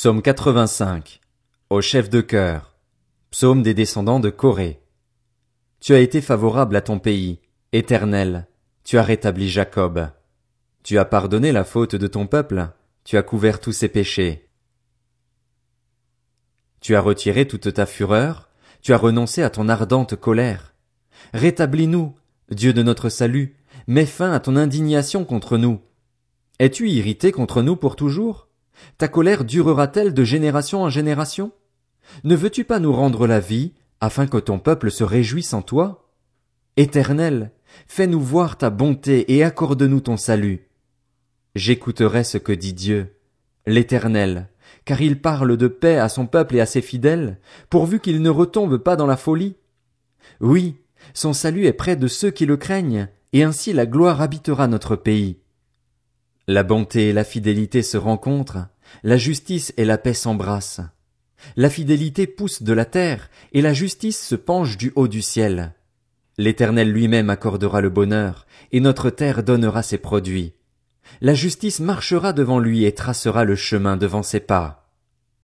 Psaume 85. Au chef de chœur. Psaume des descendants de Corée. Tu as été favorable à ton pays, éternel, tu as rétabli Jacob. Tu as pardonné la faute de ton peuple, tu as couvert tous ses péchés. Tu as retiré toute ta fureur, tu as renoncé à ton ardente colère. Rétablis-nous, Dieu de notre salut, mets fin à ton indignation contre nous. Es-tu irrité contre nous pour toujours? Ta colère durera-t-elle de génération en génération? Ne veux-tu pas nous rendre la vie, afin que ton peuple se réjouisse en toi? Éternel, fais-nous voir ta bonté et accorde-nous ton salut. J'écouterai ce que dit Dieu, l'Éternel, car il parle de paix à son peuple et à ses fidèles, pourvu qu'il ne retombe pas dans la folie. Oui, son salut est près de ceux qui le craignent, et ainsi la gloire habitera notre pays. La bonté et la fidélité se rencontrent, la justice et la paix s'embrassent. La fidélité pousse de la terre, et la justice se penche du haut du ciel. L'Éternel lui-même accordera le bonheur, et notre terre donnera ses produits. La justice marchera devant lui et tracera le chemin devant ses pas.